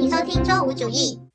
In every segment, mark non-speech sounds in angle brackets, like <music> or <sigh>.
请收听周五主义。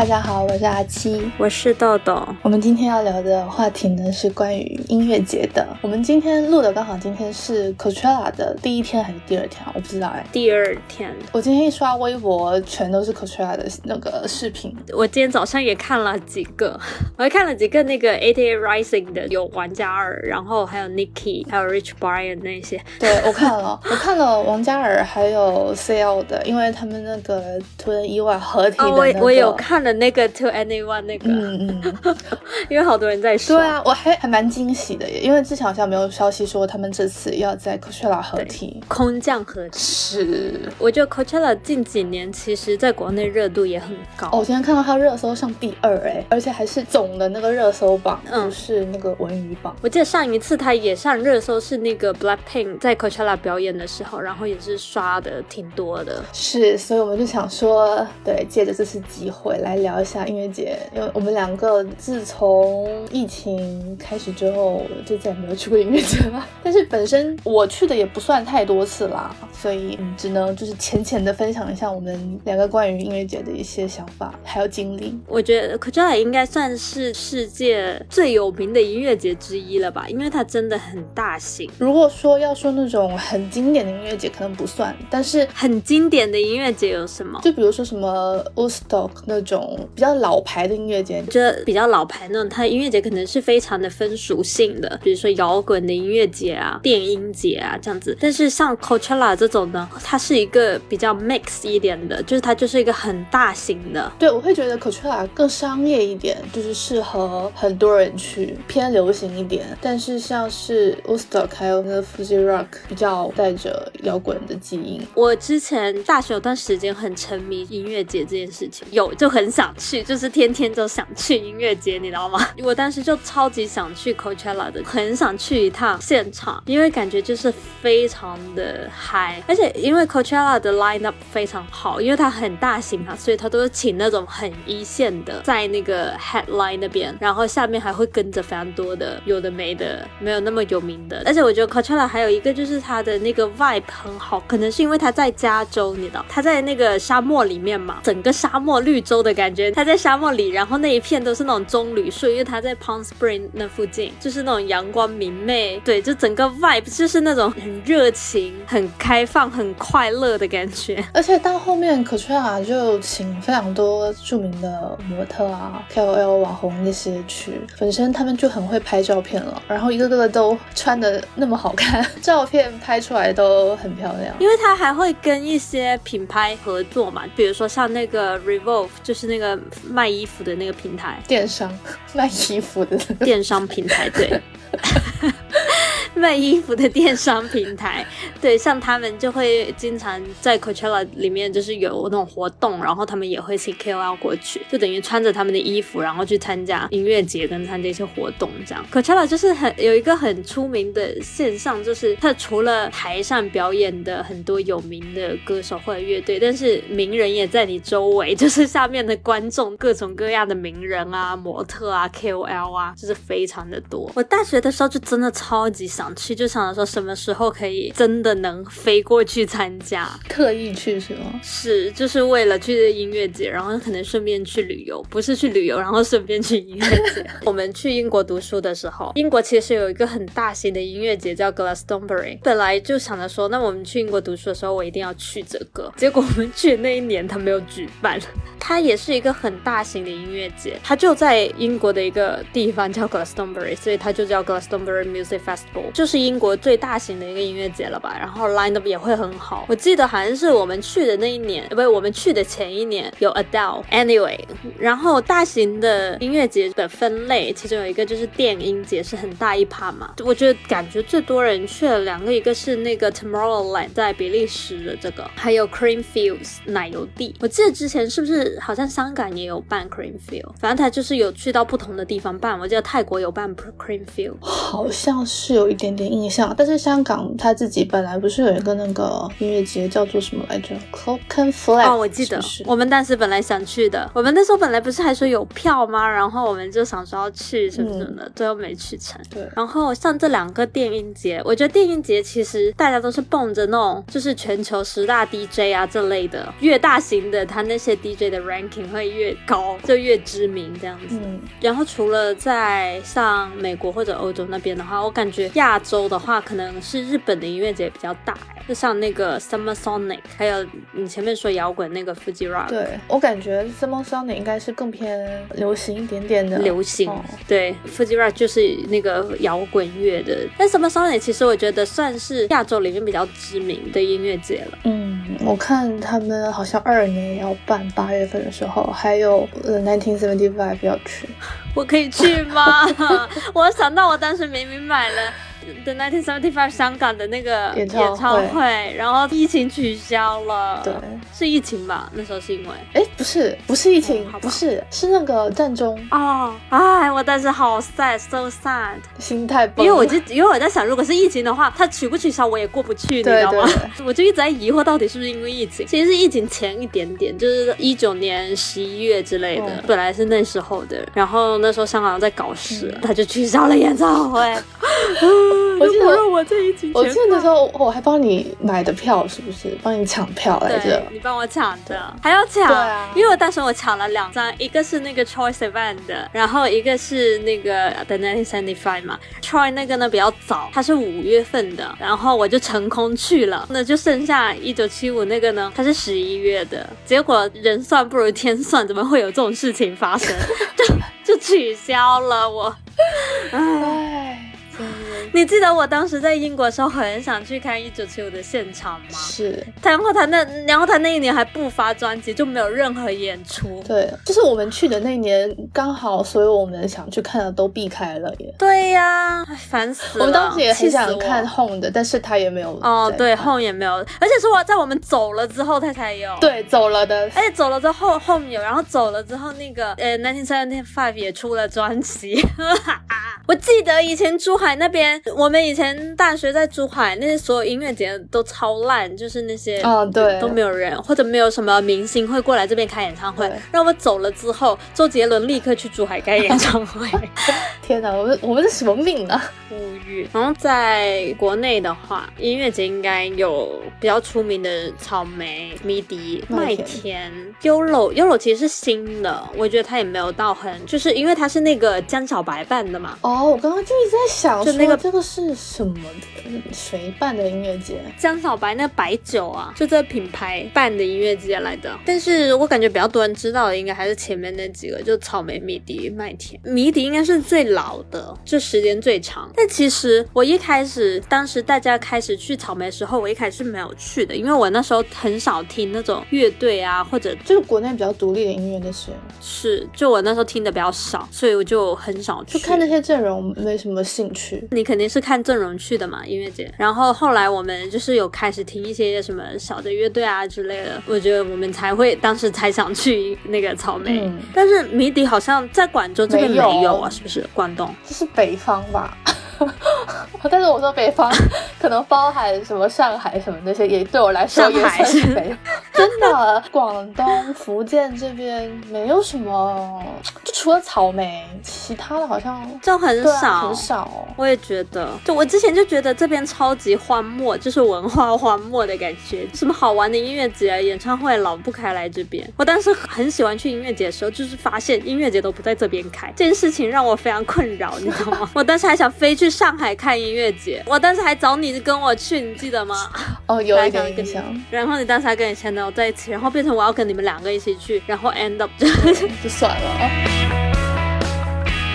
大家好，我是阿七，我是豆豆。我们今天要聊的话题呢是关于音乐节的。我们今天录的刚好今天是 Coachella 的第一天还是第二天啊？我不知道哎。第二天。我今天一刷微博，全都是 Coachella 的那个视频。我今天早上也看了几个，我还看了几个那个 A T A Rising 的，有王嘉尔，然后还有 Nicki，还有 Rich Brian 那些。对，我看了，我看了王嘉尔还有 C L 的，因为他们那个突然意外合体的那个。我我有看了。那个 To Anyone 那个，嗯嗯，<laughs> 因为好多人在说，对啊，我还还蛮惊喜的耶，因为之前好像没有消息说他们这次要在 Coachella 合体，空降合体。是，我觉得 Coachella 近几年其实在国内热度也很高。哦，我今天看到它热搜上第二哎，而且还是总的那个热搜榜，不是那个文娱榜。我记得上一次它也上热搜是那个 Blackpink 在 Coachella 表演的时候，然后也是刷的挺多的。是，所以我们就想说，对，借着这次机会来。聊一下音乐节，因为我们两个自从疫情开始之后，就再也没有去过音乐节了。<laughs> 但是本身我去的也不算太多次啦，所以只能就是浅浅的分享一下我们两个关于音乐节的一些想法还有经历。我觉得 Coachella 应该算是世界最有名的音乐节之一了吧，因为它真的很大型。如果说要说那种很经典的音乐节，可能不算，但是很经典的音乐节有什么？就比如说什么 Woodstock 那种。比较老牌的音乐节，觉得比较老牌那种，它音乐节可能是非常的分属性的，比如说摇滚的音乐节啊、电音节啊这样子。但是像 Coachella 这种呢，它是一个比较 mix 一点的，就是它就是一个很大型的。对，我会觉得 Coachella 更商业一点，就是适合很多人去，偏流行一点。但是像是 Woodstock 还有那个 Fuji Rock，比较带着摇滚的基因。我之前大学有段时间很沉迷音乐节这件事情，有就很。想去就是天天都想去音乐节，你知道吗？<laughs> 我当时就超级想去 Coachella 的，很想去一趟现场，因为感觉就是非常的嗨，而且因为 Coachella 的 lineup 非常好，因为它很大型嘛，所以它都是请那种很一线的在那个 headline 那边，然后下面还会跟着非常多的有的没的，没有那么有名的。而且我觉得 Coachella 还有一个就是它的那个 vibe 很好，可能是因为它在加州，你知道，它在那个沙漠里面嘛，整个沙漠绿洲的感。觉他在沙漠里，然后那一片都是那种棕榈树，因为他在 Palm Spring 那附近，就是那种阳光明媚，对，就整个 vibe 就是那种很热情、很开放、很快乐的感觉。<laughs> 而且到后面 e l a 就请非常多著名的模特啊、KOL 网红那些去，本身他们就很会拍照片了，然后一个个都穿的那么好看，照片拍出来都很漂亮。因为他还会跟一些品牌合作嘛，比如说像那个 Revolve，就是那。个卖衣服的那个平台，电商卖衣服的电商平台，对。<laughs> 卖衣服的电商平台，对，像他们就会经常在 Coachella 里面，就是有那种活动，然后他们也会请 KOL 过去，就等于穿着他们的衣服，然后去参加音乐节跟参加一些活动这样。Coachella 就是很有一个很出名的现象，就是它除了台上表演的很多有名的歌手或者乐队，但是名人也在你周围，就是下面的观众，各种各样的名人啊、模特啊、KOL 啊，就是非常的多。我大学的时候就真的超级想。去就想着说什么时候可以真的能飞过去参加，特意去是吗？是，就是为了去音乐节，然后可能顺便去旅游，不是去旅游，然后顺便去音乐节。<laughs> 我们去英国读书的时候，英国其实有一个很大型的音乐节叫 Glastonbury。本来就想着说，那我们去英国读书的时候，我一定要去这个。结果我们去那一年，他没有举办。它也是一个很大型的音乐节，它就在英国的一个地方叫 Glastonbury，所以它就叫 Glastonbury Music Festival。就是英国最大型的一个音乐节了吧，然后 line up 也会很好。我记得好像是我们去的那一年，不我们去的前一年有 Adele。Anyway，然后大型的音乐节的分类，其中有一个就是电音节，是很大一趴嘛。我觉得感觉最多人去了两个，一个是那个 Tomorrowland 在比利时的这个，还有 Creamfields 奶油地。我记得之前是不是好像香港也有办 Creamfield，反正他就是有去到不同的地方办。我记得泰国有办 Creamfield，好像是有一。点点印象。但是香港他自己本来不是有一个那个音乐节叫做什么来着？Clockenflap。哦，我记得，我们当时本来想去的。我们那时候本来不是还说有票吗？然后我们就想说要去什么什么的，最后没去成。对。然后像这两个电音节，我觉得电音节其实大家都是蹦着那种，就是全球十大 DJ 啊这类的，越大型的，他那些 DJ 的 ranking 会越高，就越知名这样子。嗯。然后除了在像美国或者欧洲那边的话，我感觉亚洲的话，可能是日本的音乐节比较大，就像那个 Summer Sonic，还有你前面说摇滚那个 Fuji Rock。对我感觉 Summer Sonic 应该是更偏流行一点点的。流行。对，Fuji Rock 就是那个摇滚乐的。但 Summer Sonic 其实我觉得算是亚洲里面比较知名的音乐节了。嗯，我看他们好像二年要办，八月份的时候，还有呃 Nineteen Seventy Five 要去。<laughs> 我可以去吗？<laughs> 我想到我当时明明买了。The 1975香港的那个演唱会，然后疫情取消了。对，是疫情吧？那时候是因为……哎，不是，不是疫情，不是，是那个战争。哦，哎，我当时好 sad，so sad，心态崩。因为我就因为我在想，如果是疫情的话，它取不取消我也过不去，你知道吗？<laughs> 我就一直在疑惑，到底是不是因为疫情？其实是疫情前一点点，就是一九年十一月之类的，本来是那时候的。然后那时候香港在搞事，他就取消了演唱会。<laughs> 我记得我这一集，我记得那时候我还帮你买的票，是不是？帮你抢票来着？你帮我抢的，还要抢？对啊，因为我当时我抢了两张，一个是那个 Choice Event 的，然后一个是那个 The Nineteen Seventy Five 嘛。Troy 那个呢比较早，它是五月份的，然后我就成功去了。那就剩下一九七五那个呢，它是十一月的。结果人算不如天算，怎么会有这种事情发生？<laughs> 就就取消了我，<laughs> 唉。你记得我当时在英国的时候，很想去看一九七五的现场吗？是。然后他那，然后他那一年还不发专辑，就没有任何演出。对，就是我们去的那一年，刚好所有我们想去看的都避开了耶。对呀，烦死了。我们当时也很想看 Home 的，但是他也没有。哦，对，Home 也没有，而且是我在我们走了之后他才有。对，走了的。而且走了之后 Home 有，然后走了之后那个呃，Nineteen Seventy Five 也出了专辑。<laughs> 我记得以前珠海那边。我们以前大学在珠海，那些所有音乐节都超烂，就是那些啊，对，都没有人，或者没有什么明星会过来这边开演唱会。让我走了之后，周杰伦立刻去珠海开演唱会。<laughs> 天哪，我们我们是什么命啊？无语。然后在国内的话，音乐节应该有比较出名的草莓、迷笛、麦田、Yolo，Yolo 其实是新的，我觉得他也没有到很，就是因为他是那个江小白办的嘛。哦，我刚刚就一直在想，就那个。这个是什么的？谁办的音乐节？江小白那白酒啊，就这品牌办的音乐节来的。但是我感觉比较多人知道的，应该还是前面那几个，就草莓、迷笛、麦田。迷笛应该是最老的，就时间最长。但其实我一开始，当时大家开始去草莓的时候，我一开始是没有去的，因为我那时候很少听那种乐队啊，或者就是国内比较独立的音乐那些。是，就我那时候听的比较少，所以我就很少去。就看那些阵容，没什么兴趣。你肯。定是看阵容去的嘛，音乐节。然后后来我们就是有开始听一些什么小的乐队啊之类的，我觉得我们才会当时才想去那个草莓。但是迷笛好像在广州这边没有啊，是不是？广东这是北方吧？<laughs> 但是我说北方可能包含什么上海什么那些，也对我来说也算是北。<laughs> 真的，广东、福建这边没有什么，就除了草莓，其他的好像就很少很少。我也觉得，就我之前就觉得这边超级荒漠，就是文化荒漠的感觉。什么好玩的音乐节、演唱会老不开来这边。我当时很喜欢去音乐节的时候，就是发现音乐节都不在这边开，这件事情让我非常困扰，你知道吗？我当时还想飞去。上海看音乐节，我当时还找你跟我去，你记得吗？哦，有一点印象。然后你当时还跟你前男友在一起，然后变成我要跟你们两个一起去，然后 end up 就 <laughs> 就算了啊。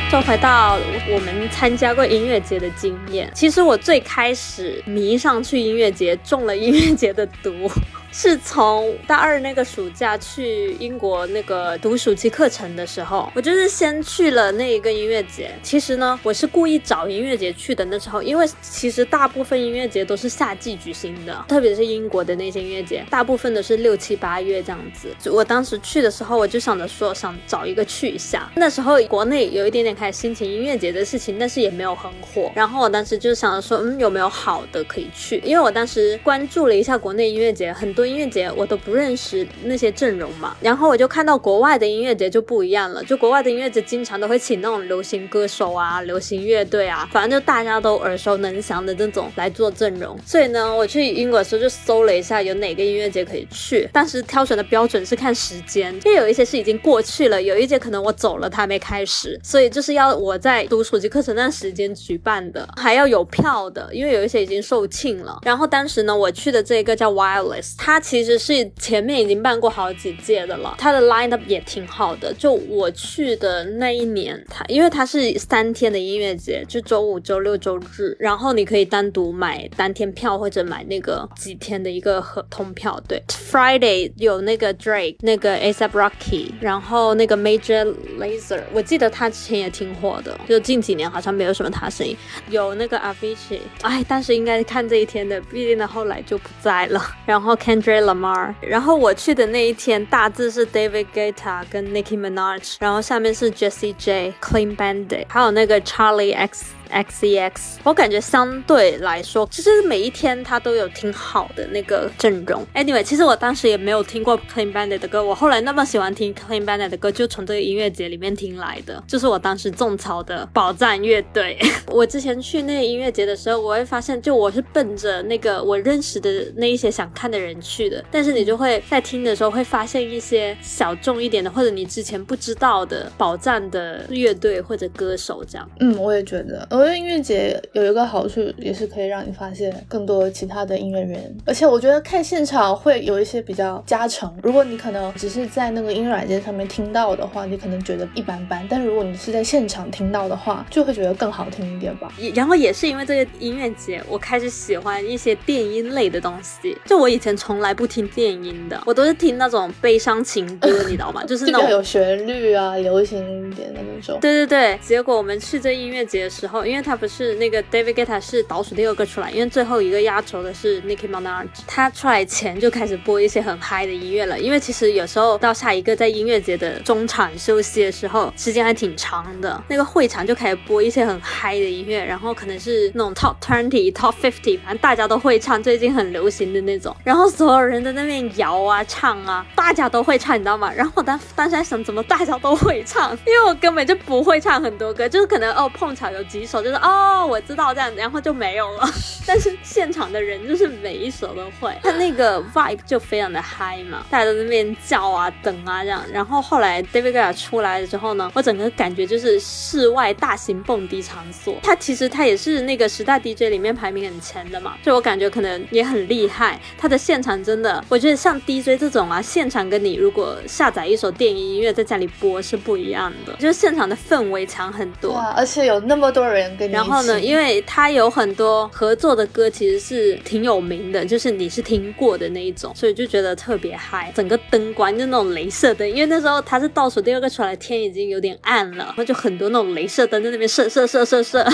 说回到我们参加过音乐节的经验，其实我最开始迷上去音乐节，中了音乐节的毒。是从大二那个暑假去英国那个读暑期课程的时候，我就是先去了那一个音乐节。其实呢，我是故意找音乐节去的。那时候，因为其实大部分音乐节都是夏季举行的，特别是英国的那些音乐节，大部分都是六七八月这样子。我当时去的时候，我就想着说想找一个去一下。那时候国内有一点点开始兴起音乐节的事情，但是也没有很火。然后我当时就想着说，嗯，有没有好的可以去？因为我当时关注了一下国内音乐节，很多音乐节我都不认识那些阵容嘛。然后我就看到国外的音乐节就不一样了，就国外的音乐节经常都会请那种流行歌手啊、流行乐队啊，反正就大家都耳熟能详的这种来做阵容。所以呢，我去英国的时候就搜了一下有哪个音乐节可以去。当时挑选的标准是看时间，因为有一些是已经过去了，有一节可能我走了它还没开始，所以就是要我在读暑期课程那时间举办的，还要有票的，因为有一些已经售罄了。然后当时呢，我去的这个叫 Wireless，它其实是前面已经办过好几届的了，它的 lineup 也挺好的。就我去的那一年，它因为它是三天的音乐节，就周五、周六、周日，然后你可以单独买当天票或者买那个几天的一个合通票。对，Friday 有那个 Drake，那个 ASAP Rocky，然后那个 Major Lazer，我记得他之前也挺火的，就近几年好像没有什么他声音。有那个 Avicii，哎，但是应该看这一天的，毕竟他后来就不在了。然后 Andre Lamar，然后我去的那一天大致是 David Guetta 跟 Nicki Minaj，然后下面是 Jessie J、Clean Bandit，还有那个 Charlie X。X E X，我感觉相对来说，其实每一天他都有挺好的那个阵容。Anyway，其实我当时也没有听过 Clean Bandit 的歌，我后来那么喜欢听 Clean Bandit 的歌，就从这个音乐节里面听来的，就是我当时种草的宝藏乐队。<laughs> 我之前去那个音乐节的时候，我会发现，就我是奔着那个我认识的那一些想看的人去的，但是你就会在听的时候会发现一些小众一点的，或者你之前不知道的宝藏的乐队或者歌手这样。嗯，我也觉得。觉得音乐节有一个好处，也是可以让你发现更多其他的音乐人，而且我觉得看现场会有一些比较加成。如果你可能只是在那个音乐软件上面听到的话，你可能觉得一般般；但是如果你是在现场听到的话，就会觉得更好听一点吧。然后也是因为这个音乐节，我开始喜欢一些电音类的东西。就我以前从来不听电音的，我都是听那种悲伤情歌，你知道吗？<laughs> 就是那种有旋律啊、流行一点的那种。对对对。结果我们去这音乐节的时候，因为他不是那个 David Guetta 是倒数第二个出来，因为最后一个压轴的是 Nicki Minaj，他出来前就开始播一些很嗨的音乐了。因为其实有时候到下一个在音乐节的中场休息的时候，时间还挺长的，那个会场就开始播一些很嗨的音乐，然后可能是那种 Top Twenty、Top Fifty，反正大家都会唱，最近很流行的那种。然后所有人在那边摇啊唱啊，大家都会唱，你知道吗？然后我当当时在想，怎么大家都会唱？因为我根本就不会唱很多歌，就是可能哦碰巧有几首，就是哦。我知道这样，然后就没有了。<laughs> 但是现场的人就是每一首都会，他那个 vibe 就非常的嗨嘛，大家都在那边叫啊、等啊这样。然后后来 David Guetta 出来了之后呢，我整个感觉就是室外大型蹦迪场所。他其实他也是那个十大 DJ 里面排名很前的嘛，就我感觉可能也很厉害。他的现场真的，我觉得像 DJ 这种啊，现场跟你如果下载一首电音音乐在家里播是不一样的，就是现场的氛围强很多。而且有那么多人跟你。然后呢？因为他有很多合作的歌，其实是挺有名的，就是你是听过的那一种，所以就觉得特别嗨。整个灯光就那种镭射灯，因为那时候他是倒数第二个出来，天已经有点暗了，然后就很多那种镭射灯在那边射射射射射，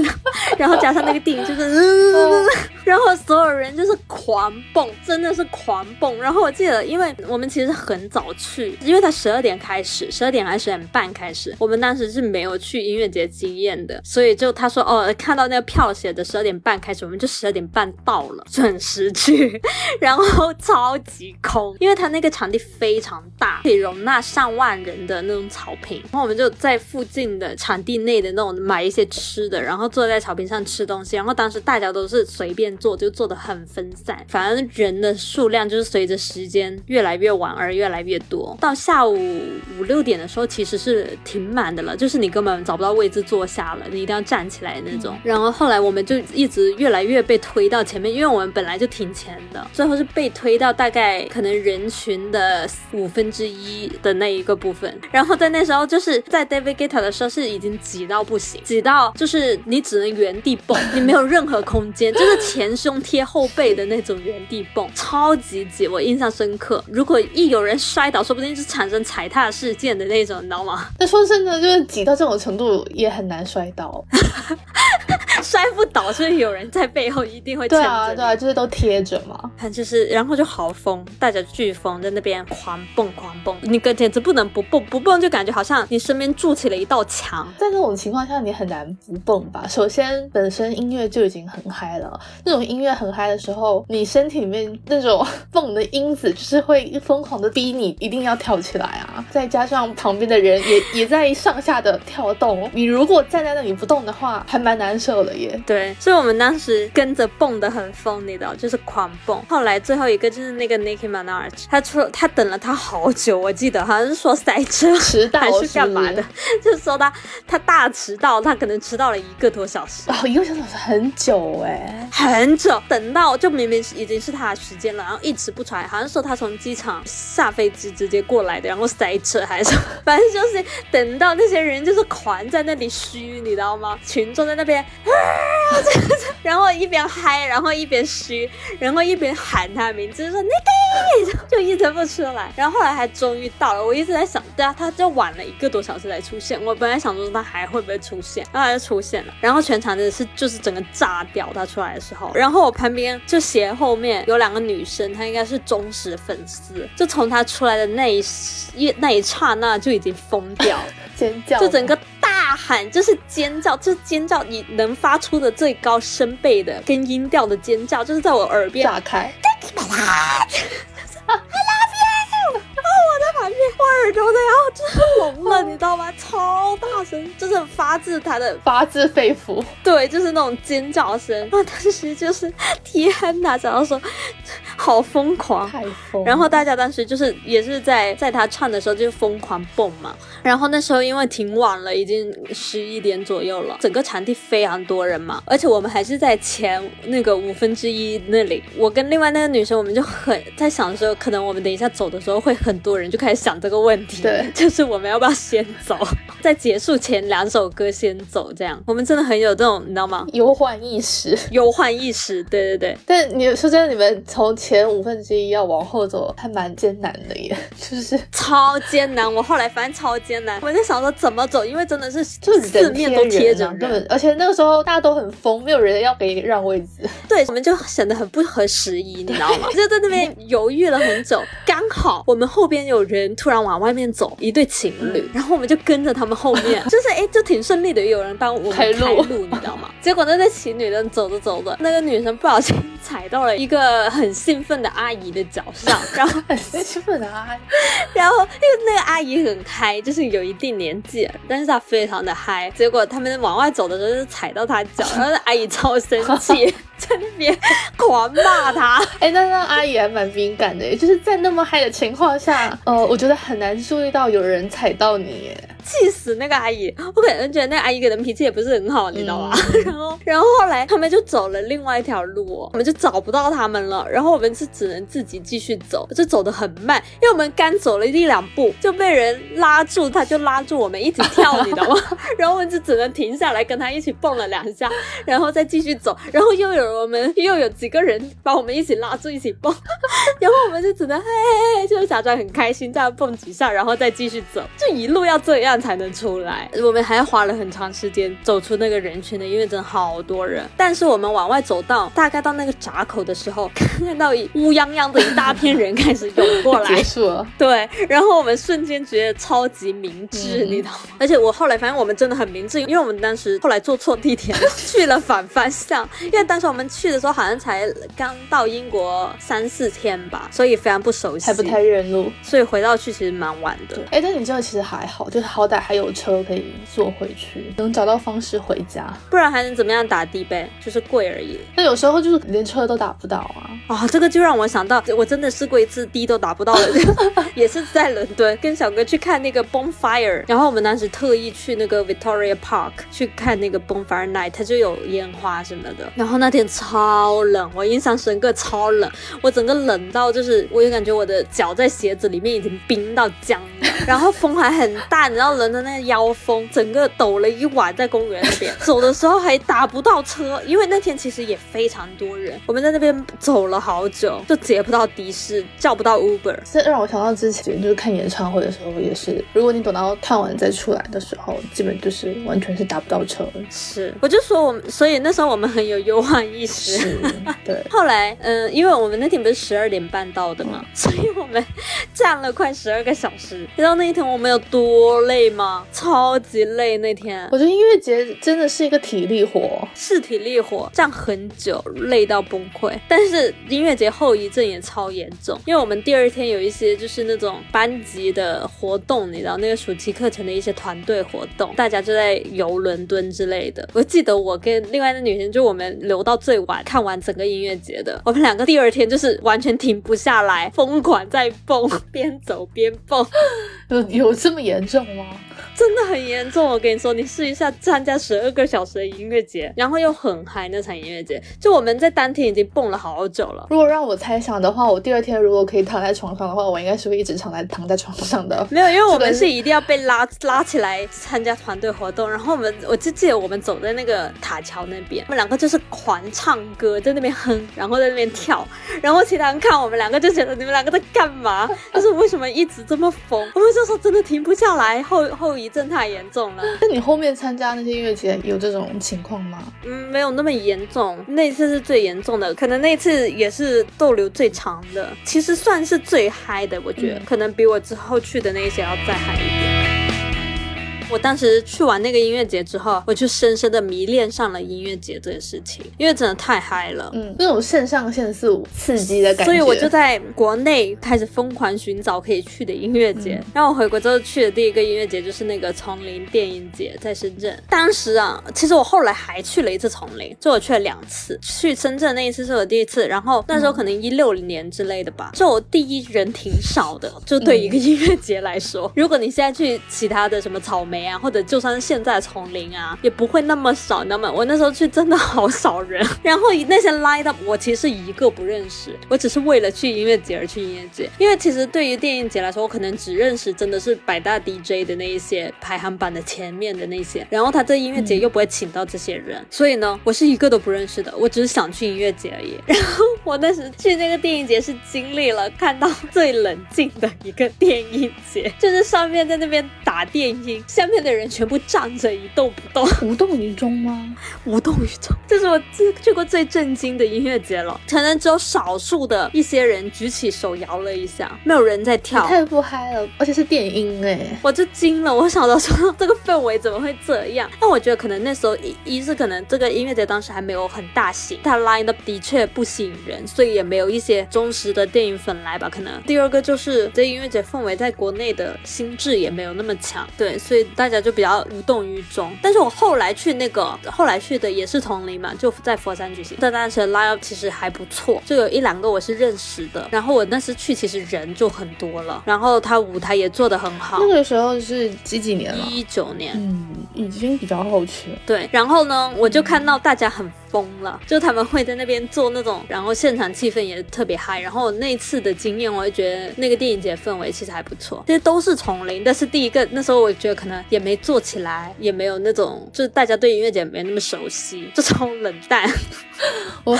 <laughs> 然后加上那个电影就是，然后所有人就是狂蹦，真的是狂蹦。然后我记得，因为我们其实很早去，因为他十二点开始，十二点还是十点半开始，我们当时是没有去音乐节经验的，所以就他说哦。看到那个票写的十二点半开始，我们就十二点半到了，准时去，<laughs> 然后超级空，因为他那个场地非常大，可以容纳上万人的那种草坪。然后我们就在附近的场地内的那种买一些吃的，然后坐在草坪上吃东西。然后当时大家都是随便坐，就坐的很分散，反正人的数量就是随着时间越来越晚而越来越多。到下午五六点的时候，其实是挺满的了，就是你根本找不到位置坐下了，你一定要站起来那种。然后后来我们就一直越来越被推到前面，因为我们本来就挺前的，最后是被推到大概可能人群的五分之一的那一个部分。然后在那时候，就是在 David Guetta 的时候是已经挤到不行，挤到就是你只能原地蹦，<laughs> 你没有任何空间，就是前胸贴后背的那种原地蹦，超级挤，我印象深刻。如果一有人摔倒，说不定就产生踩踏事件的那种，你知道吗？那说真的，就是挤到这种程度也很难摔倒。<laughs> 摔不倒，所以有人在背后一定会对啊，对啊，就是都贴着嘛。他就是，然后就好疯，带着飓风在那边狂蹦狂蹦，你个简直不能不蹦，不蹦就感觉好像你身边筑起了一道墙。在那种情况下，你很难不蹦吧？首先，本身音乐就已经很嗨了，那种音乐很嗨的时候，你身体里面那种蹦的因子，就是会疯狂的逼你一定要跳起来啊！再加上旁边的人也也在上下的跳动，你如果站在那里不动的话，还蛮难受的耶。对，所以我们当时跟着蹦的很疯，你知道，就是狂蹦。后来最后一个就是那个 Nicki Minaj，他出他等了他好久，我记得好像是说塞车迟到 <laughs> 还是干嘛的，就是说他他大迟到，他可能迟到了一个多小时。哦，一个小时很久哎，很久。等到就明明已经是他的时间了，然后一直不出来，好像说他从机场下飞机直接过来的，然后塞车还是，反正就是等到那些人就是狂在那里虚，你知道吗？群众在那边啊。<laughs> 然后一边嗨，然后一边嘘，然后一边喊他的名字，说 Nicky，就一直不出来。然后后来还终于到了，我一直在想，对啊，他就晚了一个多小时才出现。我本来想说他还会不会出现，然后他就出现了。然后全场真的是就是整个炸掉他出来的时候。然后我旁边就斜后面有两个女生，她应该是忠实粉丝，就从他出来的那一一那一刹那就已经疯掉了，<laughs> 尖叫，就整个。大喊就是尖叫，就是尖叫，你能发出的最高声贝的跟音调的尖叫，就是在我耳边炸开。<laughs> 我我耳朵都要就是聋了，你知道吗？超大声，就是发自他的发自肺腑，对，就是那种尖叫声。那，当时就是天哪，讲到说好疯狂，太疯。然后大家当时就是也是在在他唱的时候就疯狂蹦嘛。然后那时候因为挺晚了，已经十一点左右了，整个场地非常多人嘛，而且我们还是在前那个五分之一那里。我跟另外那个女生，我们就很在想说，可能我们等一下走的时候会很多人，就开始想这个问题。对，<laughs> 就是我们要不要先走，<laughs> 在结束前两首歌先走，这样我们真的很有这种，你知道吗？忧患意识，忧患意识，对对对。<laughs> 但你说真的，你们从前五分之一要往后走，还蛮艰难的耶，就是超艰难。我后来发现超艰难，我在想说怎么走，因为真的是就是四面都贴着人，而且那个时候大家都很疯，没有人要给你让位置，对，我们就显得很不合时宜，你知道吗？就在那边犹豫了很久，刚好我们后边有人突然往外面走。一对情侣，然后我们就跟着他们后面，<laughs> 就是哎，就挺顺利的，有人帮我们开路，你知道吗？<laughs> 结果那对情侣呢，走着走着，那个女生不小心 <laughs> 踩到了一个很兴奋的阿姨的脚上，然后很兴奋的阿姨，然后因为那个阿姨很嗨，就是有一定年纪，但是她非常的嗨。结果他们往外走的时候就踩到她脚，然后那阿姨超生气。在那边狂骂他，<laughs> 哎，那那阿姨还蛮敏感的，就是在那么嗨的情况下，呃，我觉得很难注意到有人踩到你。气死那个阿姨！我可能觉得那个阿姨可能脾气也不是很好，你知道吗？<laughs> 然后，然后后来他们就走了另外一条路，我们就找不到他们了。然后我们是只能自己继续走，就走得很慢，因为我们刚走了一两步就被人拉住，他就拉住我们一起跳，你知道吗？<laughs> 然后我们就只能停下来跟他一起蹦了两下，然后再继续走。然后又有我们又有几个人把我们一起拉住一起蹦，<laughs> 然后我们就只能嘿嘿嘿，就假装很开心这样蹦几下，然后再继续走，就一路要这样。才能出来，我们还花了很长时间走出那个人群的，因为真的好多人。但是我们往外走到大概到那个闸口的时候，看到乌泱泱的一大片人开始涌过来，结束了。对，然后我们瞬间觉得超级明智，你知道吗？而且我后来发现我们真的很明智，因为我们当时后来坐错地铁，去了反方向。因为当时我们们去的时候好像才刚到英国三四天吧，所以非常不熟悉，还不太认路，所以回到去其实蛮晚的。哎，但你这个其实还好，就是好歹还有车可以坐回去，能找到方式回家，不然还能怎么样打的呗？就是贵而已。那有时候就是连车都打不到啊！啊，这个就让我想到，我真的试过一次的都打不到的，<laughs> 也是在伦敦跟小哥去看那个 bonfire，然后我们当时特意去那个 Victoria Park 去看那个 bonfire night，它就有烟花什么的。然后那天超冷，我印象深刻，超冷，我整个冷到就是我就感觉我的脚在鞋子里面已经冰到僵了。然后风还很大，你知道伦敦那个腰封，整个抖了一晚在公园那边，走的时候还打不到车，因为那天其实也非常多人，我们在那边走了好久，就截不到的士，叫不到 Uber。这让我想到之前就是看演唱会的时候也是，如果你等到看完再出来的时候，基本就是完全是打不到车。是，<laughs> 我就说我们，所以那时候我们很有忧患意识。是，对。后来，嗯，因为我们那天不是十二点半到的嘛，所以我们 <laughs> 站了快十二个小时。你知道那一天我们有多累吗？超级累那天。我觉得音乐节真的是一个体力活，是体力活，站很久，累到崩溃。但是音乐节后遗症也超严重，因为我们第二天有一些就是那种班级的活动，你知道那个暑期课程的一些团队活动，大家就在游伦敦之类的。我记得我跟另外的女生，就我们留到最晚看完整个音乐节的，我们两个第二天就是完全停不下来，疯狂在蹦，边走边蹦。有 <laughs> 有这么严重吗？<laughs> 真的很严重，我跟你说，你试一下参加十二个小时的音乐节，然后又很嗨那场音乐节，就我们在当天已经蹦了好久了。如果让我猜想的话，我第二天如果可以躺在床上的话，我应该是会一直躺在躺在床上的。<laughs> 没有，因为我们是一定要被拉拉起来参加团队活动，然后我们我就记得我们走在那个塔桥那边，我们两个就是狂唱歌，在那边哼，然后在那边跳，然后其他人看我们两个就觉得你们两个在干嘛？就是为什么一直这么疯？我们就说真的停不下来，后后遗。症太严重了。那你后面参加那些音乐节有这种情况吗？嗯，没有那么严重。那次是最严重的，可能那次也是逗留最长的。其实算是最嗨的，我觉得可能比我之后去的那些要再嗨一点。我当时去完那个音乐节之后，我就深深的迷恋上了音乐节这件事情，因为真的太嗨了，嗯，那种肾上腺素刺激的感觉。所以我就在国内开始疯狂寻找可以去的音乐节。然后我回国之后去的第一个音乐节就是那个丛林电影节，在深圳。当时啊，其实我后来还去了一次丛林，就我去了两次。去深圳那一次是我第一次，然后那时候可能一六年之类的吧，就我第一人挺少的，就对一个音乐节来说。如果你现在去其他的什么草莓。啊，或者就算是现在丛林啊，也不会那么少。那么我那时候去真的好少人，<laughs> 然后那些 line up 我其实一个不认识，我只是为了去音乐节而去音乐节。因为其实对于电影节来说，我可能只认识真的是百大 DJ 的那一些排行榜的前面的那些，然后他这音乐节又不会请到这些人，所以呢，我是一个都不认识的，我只是想去音乐节而已。<laughs> 然后我那时去那个电影节是经历了看到最冷静的一个电影节，就是上面在那边打电音，下。面的人全部站着一动不动，无动于衷吗？无动于衷，这是我去去过最震惊的音乐节了。可能只有少数的一些人举起手摇了一下，没有人在跳，太不嗨了，而且是电音哎，我就惊了。我想到说这个氛围怎么会这样？但我觉得可能那时候一一是可能这个音乐节当时还没有很大型，它 line up 的确不吸引人，所以也没有一些忠实的电影粉来吧。可能第二个就是这音乐节氛围在国内的心智也没有那么强，对，所以。大家就比较无动于衷，但是我后来去那个，后来去的也是丛林嘛，就在佛山举行。但当时 live 其实还不错，就有一两个我是认识的。然后我那时去，其实人就很多了，然后他舞台也做得很好。那个时候是几几年了？一九年，嗯，已经比较后期了。对，然后呢，我就看到大家很。疯了，就他们会在那边做那种，然后现场气氛也特别嗨。然后那次的经验，我就觉得那个电影节氛围其实还不错。其实都是丛林，但是第一个那时候我觉得可能也没做起来，也没有那种，就是大家对音乐节没那么熟悉，就超冷淡。<laughs> 我，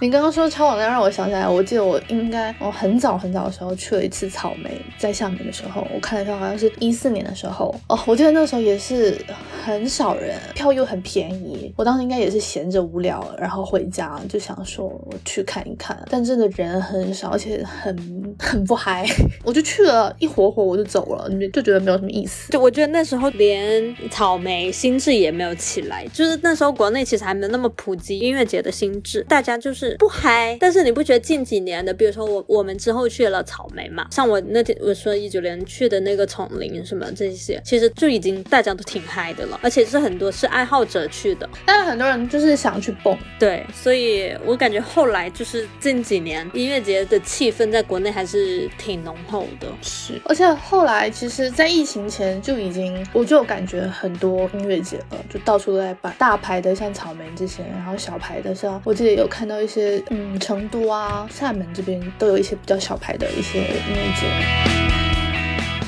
你刚刚说超网恋，让我想起来，我记得我应该我很早很早的时候去了一次草莓，在厦门的时候，我看了一下，好像是一四年的时候哦，我记得那时候也是很少人，票又很便宜，我当时应该也是闲着无聊。然后回家就想说去看一看，但真的人很少，而且很很不嗨，<laughs> 我就去了一会会我就走了，你就觉得没有什么意思。就我觉得那时候连草莓心智也没有起来，就是那时候国内其实还没有那么普及音乐节的心智，大家就是不嗨。但是你不觉得近几年的，比如说我我们之后去了草莓嘛，像我那天我说一九年去的那个丛林什么这些，其实就已经大家都挺嗨的了，而且是很多是爱好者去的，但是很多人就是想去蹦。对，所以我感觉后来就是近几年音乐节的气氛在国内还是挺浓厚的。是，而且后来其实，在疫情前就已经，我就感觉很多音乐节了，就到处都在办大牌的，像草莓这些，然后小牌的，像我记得有看到一些，嗯，成都啊、厦门这边都有一些比较小牌的一些音乐节。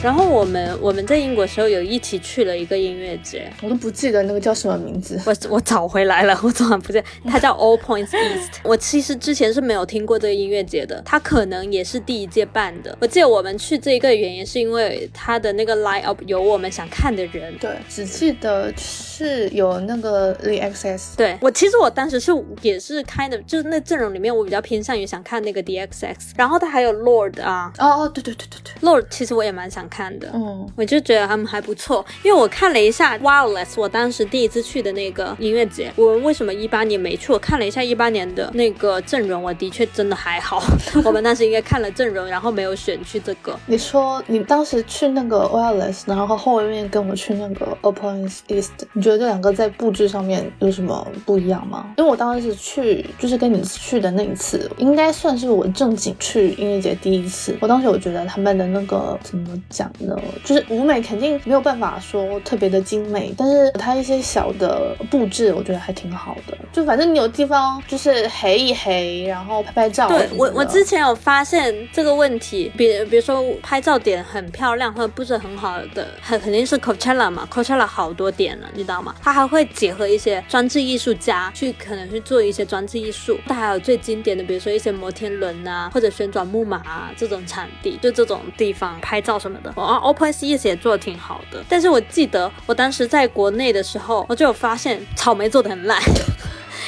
然后我们我们在英国时候有一起去了一个音乐节，我都不记得那个叫什么名字。我我找回来了，<laughs> 我昨晚不记得，它叫 All Points East。我其实之前是没有听过这个音乐节的，它可能也是第一届办的。我记得我们去这一个原因是因为它的那个 line up 有我们想看的人。对，只记得是有那个 The XS。对我其实我当时是也是开的，就是那阵容里面我比较偏向于想看那个 The XX。然后它还有 Lord 啊。哦哦，对对对对对，Lord 其实我也蛮想。看的，嗯，我就觉得他们还不错，因为我看了一下 Wireless，我当时第一次去的那个音乐节，我为什么一八年没去？我看了一下一八年的那个阵容，我的确真的还好。<laughs> 我们当时应该看了阵容，然后没有选去这个。你说你当时去那个 Wireless，然后后面跟我去那个 Open East，你觉得这两个在布置上面有什么不一样吗？因为我当时去就是跟你去的那一次，应该算是我正经去音乐节第一次。我当时我觉得他们的那个怎么？讲呢，就是舞美肯定没有办法说特别的精美，但是它一些小的布置，我觉得还挺好的。就反正你有地方就是黑一黑，然后拍拍照。对我，我之前有发现这个问题，比比如说拍照点很漂亮或者布置很好的，很肯定是 Coachella 嘛，Coachella 好多点了，你知道吗？它还会结合一些装置艺术家去可能去做一些装置艺术。他还有最经典的，比如说一些摩天轮啊，或者旋转木马啊这种场地，就这种地方拍照什么的。啊，Open Space 也做的挺好的，但是我记得我当时在国内的时候，我就有发现草莓做的很烂。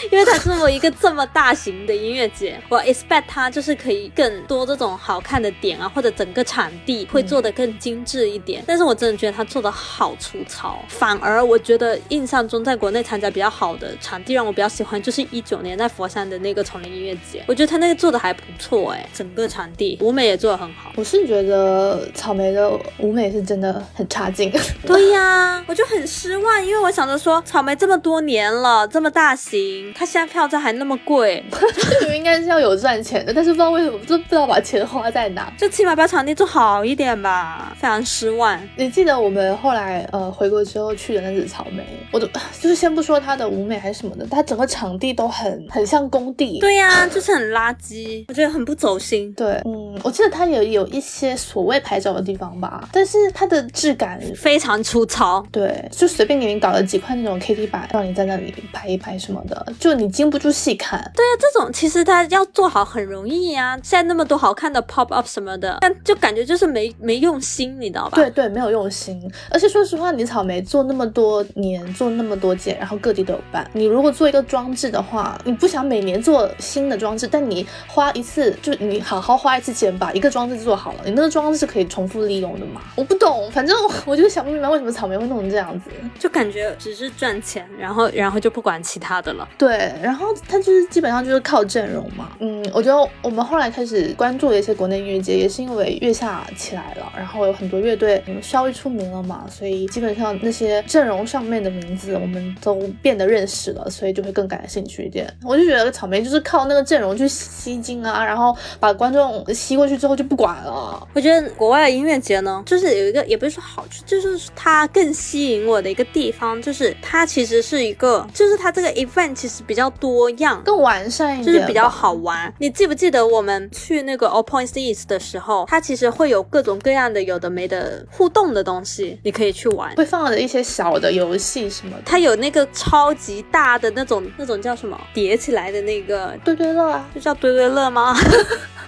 <laughs> 因为它这么一个这么大型的音乐节，我 expect 它就是可以更多这种好看的点啊，或者整个场地会做的更精致一点。但是我真的觉得它做的好粗糙，反而我觉得印象中在国内参加比较好的场地让我比较喜欢，就是一九年在佛山的那个丛林音乐节，我觉得他那个做的还不错哎，整个场地舞美也做的很好。我是觉得草莓的舞美是真的很差劲。对呀，我就很失望，因为我想着说草莓这么多年了，这么大型。他现在票价还那么贵，<laughs> 这明明应该是要有赚钱的，但是不知道为什么就不知道把钱花在哪，<laughs> 就起码把场地做好一点吧，非常失望。你记得我们后来呃回国之后去的那只草莓，我都就是先不说它的舞美还是什么的，它整个场地都很很像工地。对呀，就是很垃圾，我觉得很不走心。对，嗯，我记得它也有一些所谓拍照的地方吧，但是它的质感非常粗糙。对，就随便给你搞了几块那种 K T 板，让你在那里拍一拍什么的。就你经不住细看，对啊，这种其实它要做好很容易呀。现在那么多好看的 pop up 什么的，但就感觉就是没没用心，你知道吧？对对，没有用心。而且说实话，你草莓做那么多年，做那么多件，然后各地都有办。你如果做一个装置的话，你不想每年做新的装置，但你花一次，就你好好花一次钱把一个装置做好了，你那个装置是可以重复利用的嘛？我不懂，反正我就想不明白为什么草莓会弄成这样子，就感觉只是赚钱，然后然后就不管其他的了。对。对，然后他就是基本上就是靠阵容嘛。嗯，我觉得我们后来开始关注了一些国内音乐节，也是因为月下起来了，然后有很多乐队稍微出名了嘛，所以基本上那些阵容上面的名字我们都变得认识了，所以就会更感兴趣一点。我就觉得草莓就是靠那个阵容去吸金啊，然后把观众吸过去之后就不管了。我觉得国外的音乐节呢，就是有一个也不是说好处，就是它更吸引我的一个地方，就是它其实是一个，就是它这个 event 其实。比较多样，更完善一点，就是比较好玩。你记不记得我们去那个 All Points East 的时候，它其实会有各种各样的有的没的互动的东西，你可以去玩。会放了一些小的游戏什么的。它有那个超级大的那种那种叫什么叠起来的那个堆堆乐啊，就叫堆堆乐吗？<laughs>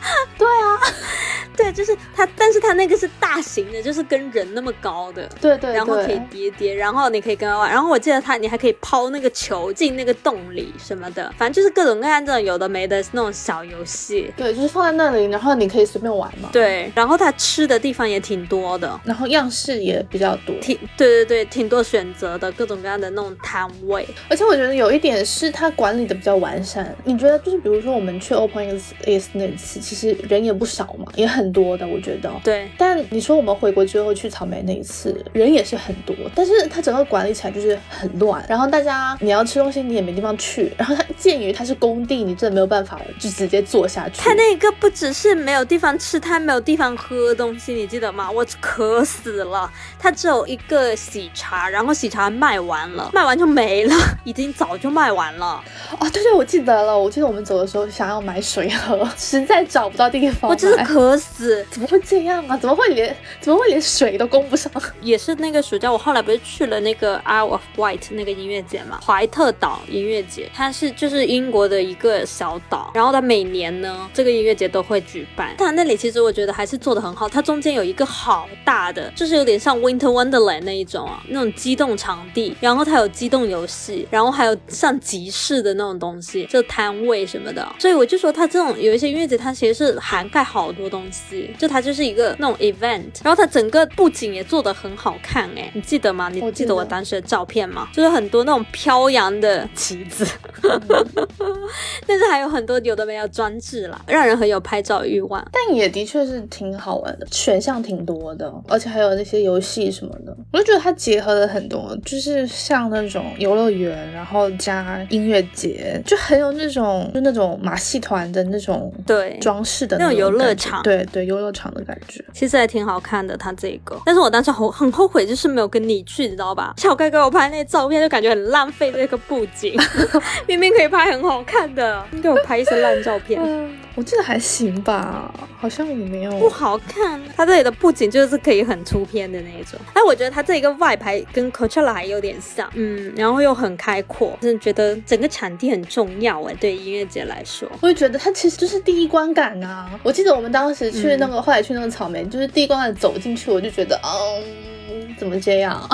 <laughs> 对啊。<laughs> 对，就是它，但是它那个是大型的，就是跟人那么高的，对对，然后可以叠叠，然后你可以跟他玩，然后我记得它，你还可以抛那个球进那个洞里什么的，反正就是各种各样这种有的没的那种小游戏。对，就是放在那里，然后你可以随便玩嘛。对，然后它吃的地方也挺多的，然后样式也比较多，挺对对对，挺多选择的，各种各样的那种摊位。而且我觉得有一点是它管理的比较完善。你觉得就是比如说我们去 Open Is 那次，其实人也不少嘛，也很多的，我觉得。对。但你说我们回国之后去草莓那一次，人也是很多，但是它整个管理起来就是很乱。然后大家你要吃东西，你也没地方去。然后它鉴于它是工地，你真的没有办法就直接坐下去。它那个不只是没有地方吃，它没有地方喝东西，你记得吗？我渴死了。它只有一个喜茶，然后喜茶卖完了，卖完就没了，<laughs> 已经早就卖完了。哦，对对，我记得了。我记得我们走的时候想要买水喝，实在找不到地方。我真是渴死！怎么会这样啊？怎么会连怎么会连水都供不上？<laughs> 也是那个暑假，我后来不是去了那个 Isle of Wight 那个音乐节嘛，怀特岛音乐节，它是就是英国的一个小岛，然后它每年呢这个音乐节都会举办。它那里其实我觉得还是做的很好，它中间有一个好大的，就是有点像 Winter Wonderland 那一种啊，那种机动场地，然后它有机动游戏，然后还有像集市的那种东西，就摊位什么的。所以我就说它这种有一些音乐节，它其实是涵盖好多东西，就它就是一个那种 event，然后它整个布景也做得很好看哎，你记得吗？你记得我当时的照片吗？就是很多那种飘扬的旗子，<laughs> 但是还有很多有的没有装置啦，让人很有拍照欲望。但也的确是挺好玩的，选项挺多的，而且还有那些游戏什么的，我就觉得它结合了很多，就是像那种游乐园，然后加音乐节，就很有那种就那种马戏团的那种对装饰的那种游乐场，对对游乐场的感觉，其实还挺好看的。它这个，但是我当时很很后悔，就是没有跟你去，你知道吧？<laughs> 小盖给我拍那照片，就感觉很浪费这个布景，<laughs> 明明可以拍很好看的，给我拍一些烂照片。<laughs> 我记得还行吧，好像也没有不好看。它这里的布景就是可以很出片的那一种，但我觉得它这一个外牌跟 Coachella 还有点像，嗯，然后又很开阔，真的觉得整个场地很重要哎，对音乐节来说，我就觉得它其实就是第一观感啊。我记得我们当时去那个，后来去那个草莓，就是第一观感走进去，我就觉得，嗯，怎么这样？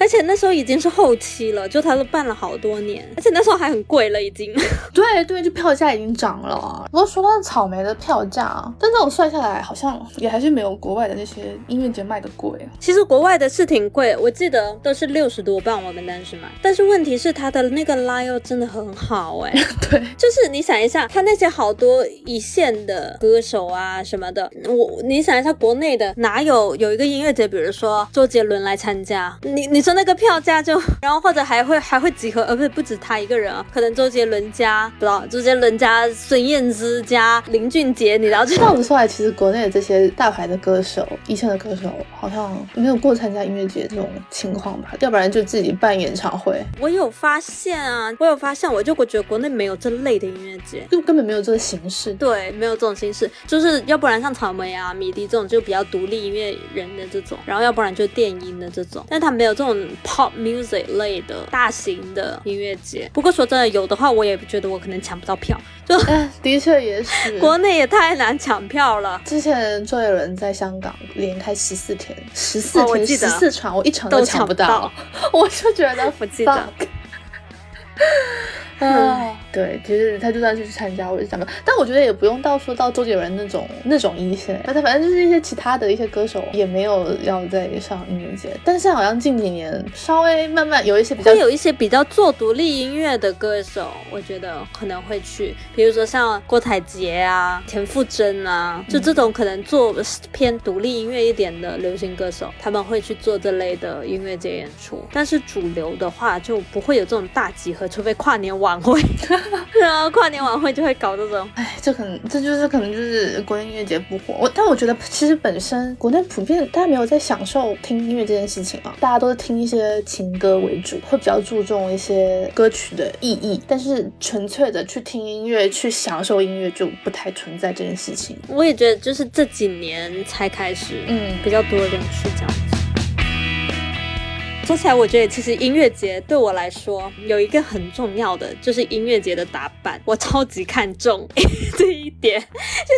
而且那时候已经是后期了，就他都办了好多年，而且那时候还很贵了，已经。<laughs> 对对，就票价已经涨了。然后说到草莓的票价，但是我算下来，好像也还是没有国外的那些音乐节卖的贵。其实国外的是挺贵，我记得都是六十多磅，我们当时买。但是问题是它的那个 live 真的很好哎。<laughs> 对，就是你想一下，他那些好多一线的歌手啊什么的，我你想一下，国内的哪有有一个音乐节，比如说周杰伦来参加，你你说。那个票价就，<laughs> 然后或者还会还会集合，呃，不是不止他一个人啊，可能周杰伦家不知道周杰伦家孙燕姿加林俊杰，你知道？这样子说来，其实国内的这些大牌的歌手，一线的歌手，好像没有过参加音乐节这种情况吧？要不然就自己办演唱会。我有发现啊，我有发现，我就我觉得国内没有这类的音乐节，就根本没有这个形式。对，没有这种形式，就是要不然像草莓啊、米迪这种就比较独立音乐人的这种，然后要不然就电音的这种，但他没有这种。Pop music 类的大型的音乐节，不过说真的，有的话我也觉得我可能抢不到票，就 <laughs> 的确也是，<laughs> 国内也太难抢票了。之前周杰伦在香港连开十四天，十四天十四场，我一场都抢不到，<laughs> 我就觉得不记得。啊，对，其实他就算是去参加，我就想到，但我觉得也不用到说到周杰伦那种那种一线，那他反正就是一些其他的一些歌手也没有要再上音乐节，但是好像近几年稍微慢慢有一些比较有一些比较做独立音乐的歌手，我觉得可能会去，比如说像郭采洁啊、田馥甄啊，就这种可能做偏独立音乐一点的流行歌手，他们会去做这类的音乐节演出，但是主流的话就不会有这种大集合，除非跨年。晚会，<laughs> <laughs> 然后跨年晚会就会搞这种，哎，这可能这就是可能就是国内音乐节不火。我但我觉得其实本身国内普遍大家没有在享受听音乐这件事情啊，大家都是听一些情歌为主，会比较注重一些歌曲的意义。但是纯粹的去听音乐、去享受音乐就不太存在这件事情。我也觉得就是这几年才开始，嗯，比较多人去这样子。说起来，我觉得其实音乐节对我来说有一个很重要的，就是音乐节的打扮，我超级看重 <laughs> 这一点。其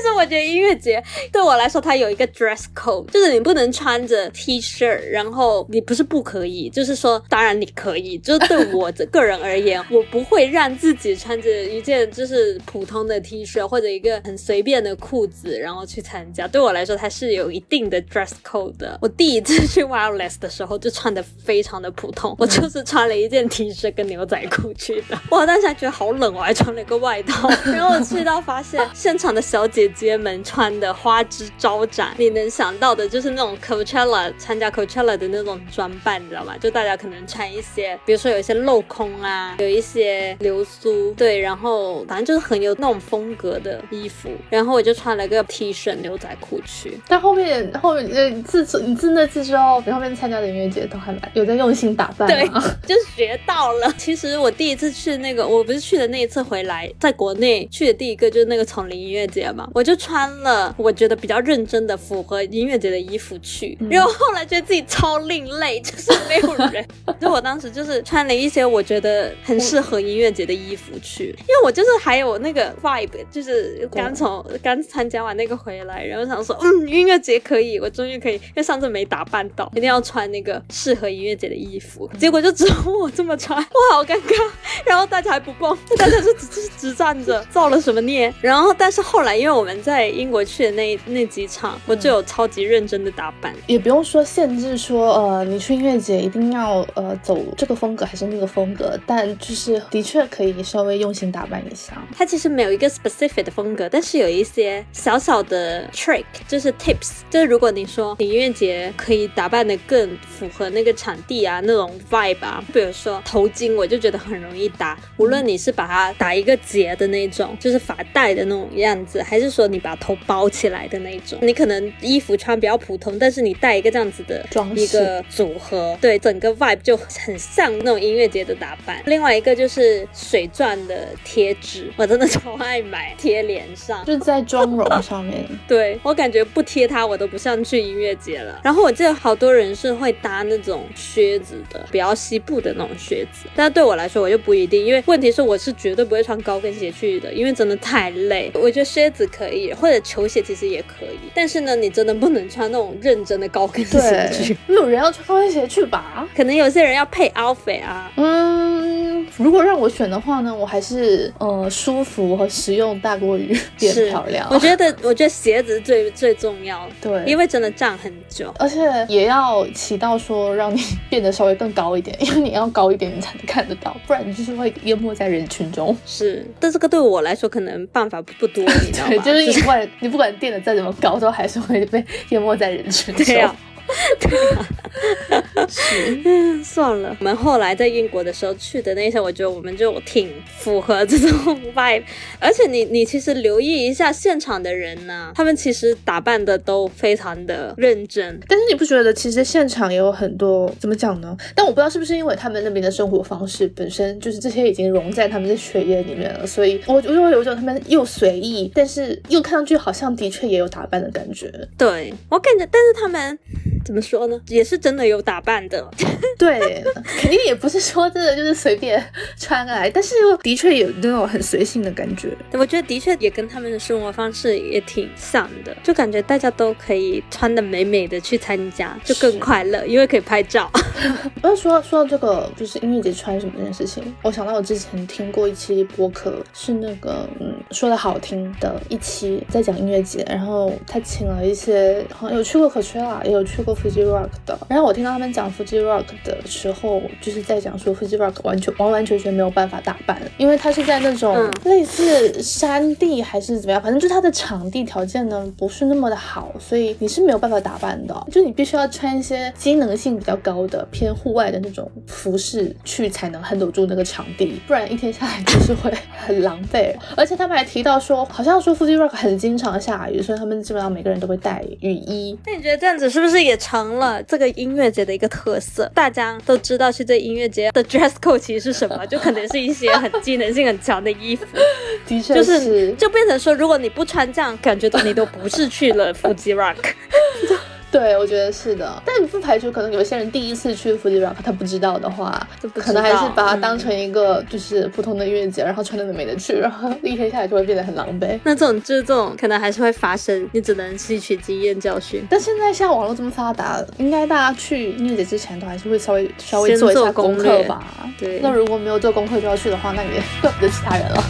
实我觉得音乐节对我来说，它有一个 dress code，就是你不能穿着 T 恤，然后你不是不可以，就是说当然你可以，就是对我 <laughs> 这个人而言，我不会让自己穿着一件就是普通的 T 恤或者一个很随便的裤子，然后去参加。对我来说，它是有一定的 dress code 的。我第一次去 Wireless 的时候，就穿的非常的普通，我就是穿了一件 T 恤跟牛仔裤去的。哇当时还觉得好冷，我还穿了一个外套。<laughs> 然后我去到发现，现场的小姐姐们穿的花枝招展，你能想到的就是那种 Coachella 参加 Coachella 的那种装扮，你知道吗？就大家可能穿一些，比如说有一些镂空啊，有一些流苏，对，然后反正就是很有那种风格的衣服。然后我就穿了个 T 恤牛仔裤去。但后面后面呃，自从你自那次之后，你后面参加的音乐节都还蛮有在用心打扮对？，<laughs> 就学到了。其实我第一次去那个，我不是去的那一次回来，在国内去的第一个就是那个丛林音乐节嘛，我就穿了我觉得比较认真的符合音乐节的衣服去，然后后来觉得自己超另类，就是没有人。<laughs> 就我当时就是穿了一些我觉得很适合音乐节的衣服去，因为我就是还有那个 vibe，就是刚从刚参加完那个回来，然后想说，嗯，音乐节可以，我终于可以，因为上次没打扮到，一定要穿那个适合音乐节的衣服，结果就只有我这么穿，我好尴尬。然后大家还不逛，<laughs> 大家就只只只站着，造了什么孽？然后但是后来，因为我们在英国去的那那几场，我就有超级认真的打扮。也不用说限制说，呃，你去音乐节一定要呃走这个风格还是那个风格，但就是的确可以稍微用心打扮一下。它其实没有一个 specific 的风格，但是有一些小小的 trick，就是 tips，就是如果你说你音乐节可以打扮的更符合那个场地啊那种 vibe 啊，比如说头巾，我就觉得很容易搭，无论你是把它打一个结的那种，就是发带的那种样子，还是说你把头包起来的那种，你可能衣服穿比较普通，但是你带一个这样子的一个组合，对整个 vibe 就很像那种音乐节的打扮。另外一个就是水钻的贴纸，我真的超爱买贴脸上。就是在妆容上面，<laughs> 对我感觉不贴它，我都不像去音乐节了。然后我记得好多人是会搭那种靴子的，比较西部的那种靴子，但是对我来说我就不一定，因为问题是我是绝对不会穿高跟鞋去的，因为真的太累。我觉得靴子可以，或者球鞋其实也可以，但是呢，你真的不能穿那种认真的高跟鞋去对。，没有人要穿高跟鞋去吧？可能有些人要配 outfit 啊，嗯，如果让我选的话呢，我还是呃舒服和实用大过于变是漂亮。我觉得，我觉得鞋子最最重要，对，因为真的站很久。而且也要起到说让你变得稍微更高一点，<laughs> 因为你要高一点你才能看得到，不然你就是会淹没在人群中。是，但这个对我来说可能办法不不多，你知道 <laughs> 对，吗？就是你不管你不管垫的再怎么高，都还是会被淹没在人群中。对啊，<laughs> 是，嗯，算了。我们后来在英国的时候去的那些，我觉得我们就挺符合这种 vibe。而且你你其实留意一下现场的人呢，他们其实打扮的都非常的认真。但是你不觉得其实现场也有很多怎么讲呢？但我不知道是不是因为他们那边的生活方式本身就是这些已经融在他们的血液里面了，所以我我就会有一种他们又随意，但是又看上去好像的确也有打扮的感觉。对我感觉，但是他们怎么说呢，也是真的有打扮的。<laughs> 对，肯定也不是说真的就是随便穿来，但是又的确有那种很随性的感觉。我觉得的确也跟他们的生活方式也挺像的，就感觉大家都可以穿的美美的去参加，就更快乐，因为可以拍照。<laughs> 不要说说到这个，就是音乐节穿什么这件事情，我想到我之前听过一期播客，是那个嗯说的好听的一期，在讲音乐节，然后他请了一些好像有去过 Coachella，也有去过 Fuji Rock 的，然后我听到他们讲 Fuji Rock 的时候，就是在讲说 Fuji Rock 完全完完全全没有办法打扮，因为它是在那种嗯类似山地还是怎么样，反正就是它的场地条件呢不是那么的好，所以你是没有办法打扮的，就你必须要穿一些机能性比较高的偏户外的那种服饰去才能 handle 住那个场地，不然一天下来就是会很狼狈。而且他们还提到说，好像说 Fuji Rock 很经常下雨，所以他们基本上每个人都会带雨衣。那你觉得这样子是不是也成了这个音乐节的一个特色？大家都知道去这音乐节的 dress code 其实是什么，就可能是一些很机能性很强的衣服，<laughs> 的确，就是就变成说，如果你不穿这样，感觉到你都不是去了 Fuji Rock。<laughs> 对，我觉得是的，但不排除可能有些人第一次去 Fuji Rock，他不知道的话，可能还是把它当成一个就是普通的音乐节，然后穿的美美的去，然后一天下来就会变得很狼狈。那这种就是这种可能还是会发生，你只能吸取经验教训。但现在像网络这么发达，应该大家去音乐节之前都还是会稍微稍微做一下功课吧？对。那如果没有做功课就要去的话，那也 <laughs> 怪不得其他人了。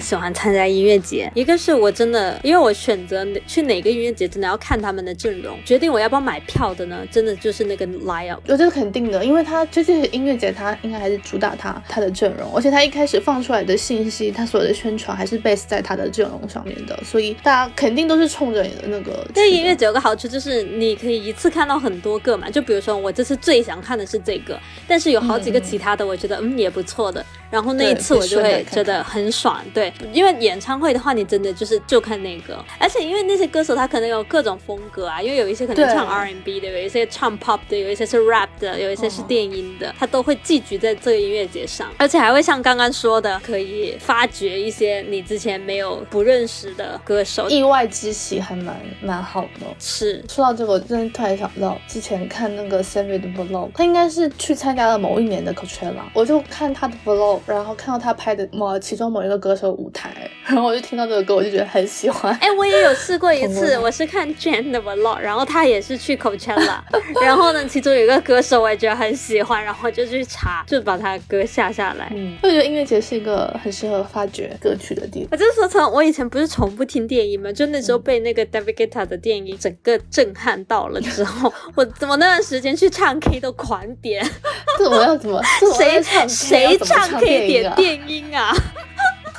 喜欢参加音乐节，一个是我真的，因为我选择去哪个音乐节，真的要看他们的阵容，决定我要不要买票的呢？真的就是那个 line up，我觉得肯定的，因为他这些音乐节，他应该还是主打他他的阵容，而且他一开始放出来的信息，他所有的宣传还是 base 在他的阵容上面的，所以大家肯定都是冲着你的那个。对音乐节有个好处就是你可以一次看到很多个嘛，就比如说我这次最想看的是这个，但是有好几个其他的，我觉得嗯也不错的，然后那一次我就会觉得很爽，对，因为演唱。会的话，你真的就是就看那个，而且因为那些歌手他可能有各种风格啊，因为有一些可能唱 R&B 的，有一些唱 Pop 的，有一些是 Rap 的，有一些是电音的，他都会寄居在这个音乐节上，而且还会像刚刚说的，可以发掘一些你之前没有不认识的歌手，意外之喜还蛮蛮好的。是。说到这个，我真的突然想到，之前看那个 Sammy 的 Vlog，他应该是去参加了某一年的 Coachella，我就看他的 Vlog，然后看到他拍的某其中某一个歌手舞台。然后我就听到这个歌，我就觉得很喜欢。哎，我也有试过一次，我是看 Jane 的 Vlog，然后他也是去 Coachella，然后呢，其中有一个歌手我也觉得很喜欢，然后就去查，就把他歌下下来。嗯，我觉得音乐节是一个很适合发掘歌曲的地方。我就是说，从我以前不是从不听电音嘛？就那时候被那个 David Guetta 的电音整个震撼到了之后，我怎么那段时间去唱 K 都狂点？这我要怎么？谁谁唱 K 点电音啊？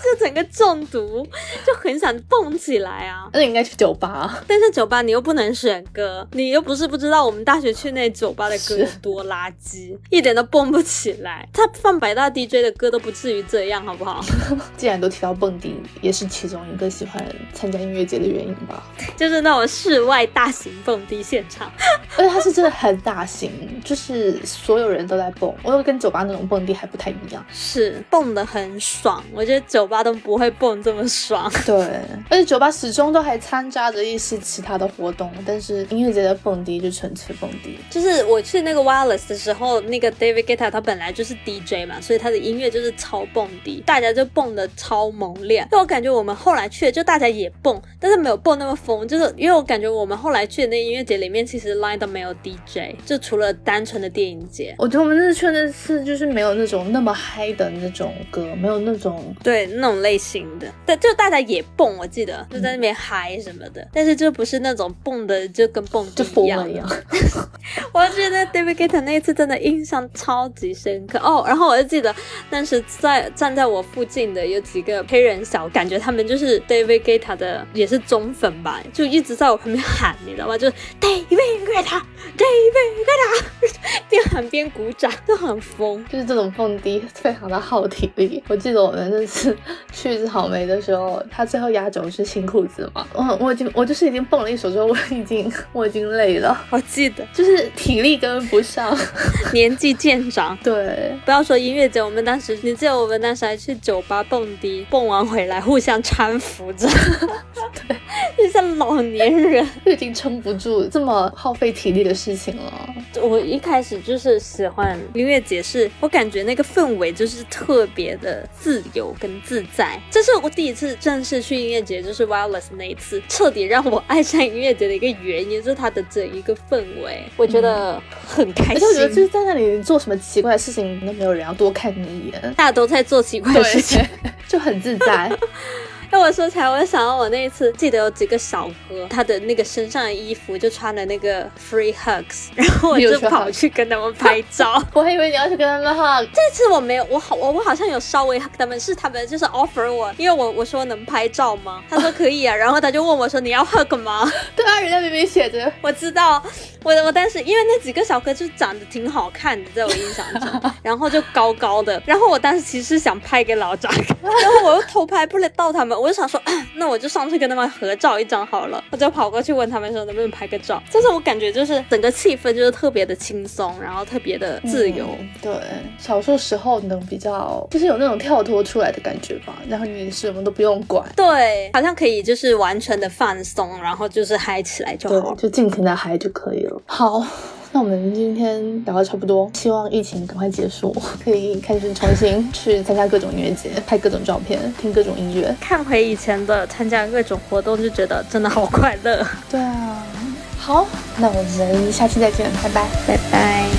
就整个中毒，就很想蹦起来啊！那你应该去酒吧，但是酒吧你又不能选歌，你又不是不知道我们大学去那酒吧的歌有多垃圾，一点都蹦不起来。他放百大 DJ 的歌都不至于这样，好不好？<laughs> 既然都提到蹦迪，也是其中一个喜欢参加音乐节的原因吧。就是那种室外大型蹦迪现场，<laughs> 而且它是真的很大型，就是所有人都在蹦。我又跟酒吧那种蹦迪还不太一样，是蹦的很爽。我觉得酒吧。都不会蹦这么爽，<laughs> 对，而且酒吧始终都还掺杂着一些其他的活动，但是音乐节的蹦迪就纯粹蹦迪。就是我去那个 Wireless 的时候，那个 David Guetta 他本来就是 DJ 嘛，所以他的音乐就是超蹦迪，大家就蹦的超猛烈。但我感觉我们后来去，就大家也蹦，但是没有蹦那么疯，就是因为我感觉我们后来去的那音乐节里面，其实 line 都没有 DJ，就除了单纯的电影节。我觉得我们那次去那次就是没有那种那么嗨的那种歌，没有那种对。那种类型的，对，就大家也蹦，我记得就在那边嗨什么的，但是就不是那种蹦的，就跟蹦迪一样。<laughs> 我觉得 David Guetta 那一次真的印象超级深刻哦。然后我就记得，当时在站在我附近的有几个黑人小，感觉他们就是 David Guetta 的，也是忠粉吧，就一直在我旁边喊，你知道吗？就是 David Guetta，David Guetta，<laughs> 边喊边鼓掌，就很疯。就是这种蹦迪非常的耗体力。我记得我们那次。<laughs> 去草莓的时候，他最后压轴是新裤子嘛？我我已经我就是已经蹦了一首之后，我已经我已经累了。我记得就是体力跟不上，<laughs> 年纪渐长。对，不要说音乐节，我们当时你记得我们当时还去酒吧蹦迪，蹦完回来互相搀扶着，<laughs> 对，就像老年人，<laughs> 已经撑不住这么耗费体力的事情了。我一开始就是喜欢音乐节，是我感觉那个氛围就是特别的自由跟自在。这是我第一次正式去音乐节，就是 Wireless 那一次，彻底让我爱上音乐节的一个原因，就是它的整一个氛围，我觉得很开心。我觉得就是在那里做什么奇怪的事情，都没有人要多看你一眼，大家都在做奇怪的事情，<laughs> 就很自在。<laughs> 那我说起来，我就想到我那一次，记得有几个小哥，他的那个身上的衣服就穿了那个 free hugs，然后我就跑去跟他们拍照。<laughs> 我还以为你要去跟他们 hug，这次我没有，我好我我好像有稍微 hug 他们，是他们就是 offer 我，因为我我说能拍照吗？他说可以啊，然后他就问我说你要 hug 吗？<laughs> 对啊，人家明明写着，<laughs> 我知道。我我当时因为那几个小哥就长得挺好看的，在我印象中，然后就高高的，然后我当时其实想拍给老张，然后我又偷拍不了到他们，我就想说，<clears throat> 那我就上去跟他们合照一张好了，我就跑过去问他们说能不能拍个照。就是我感觉就是整个气氛就是特别的轻松，然后特别的自由。对，小时候时候能比较就是有那种跳脱出来的感觉吧，然后你什么都不用管，对，好像可以就是完全的放松，然后就是嗨起来就好，就尽情的嗨就可以了。好。那我们今天聊的差不多，希望疫情赶快结束，可以开始重新去参加各种音乐节，拍各种照片，听各种音乐。看回以前的参加各种活动，就觉得真的好快乐。对啊，好，那我们下期再见，拜拜，拜拜。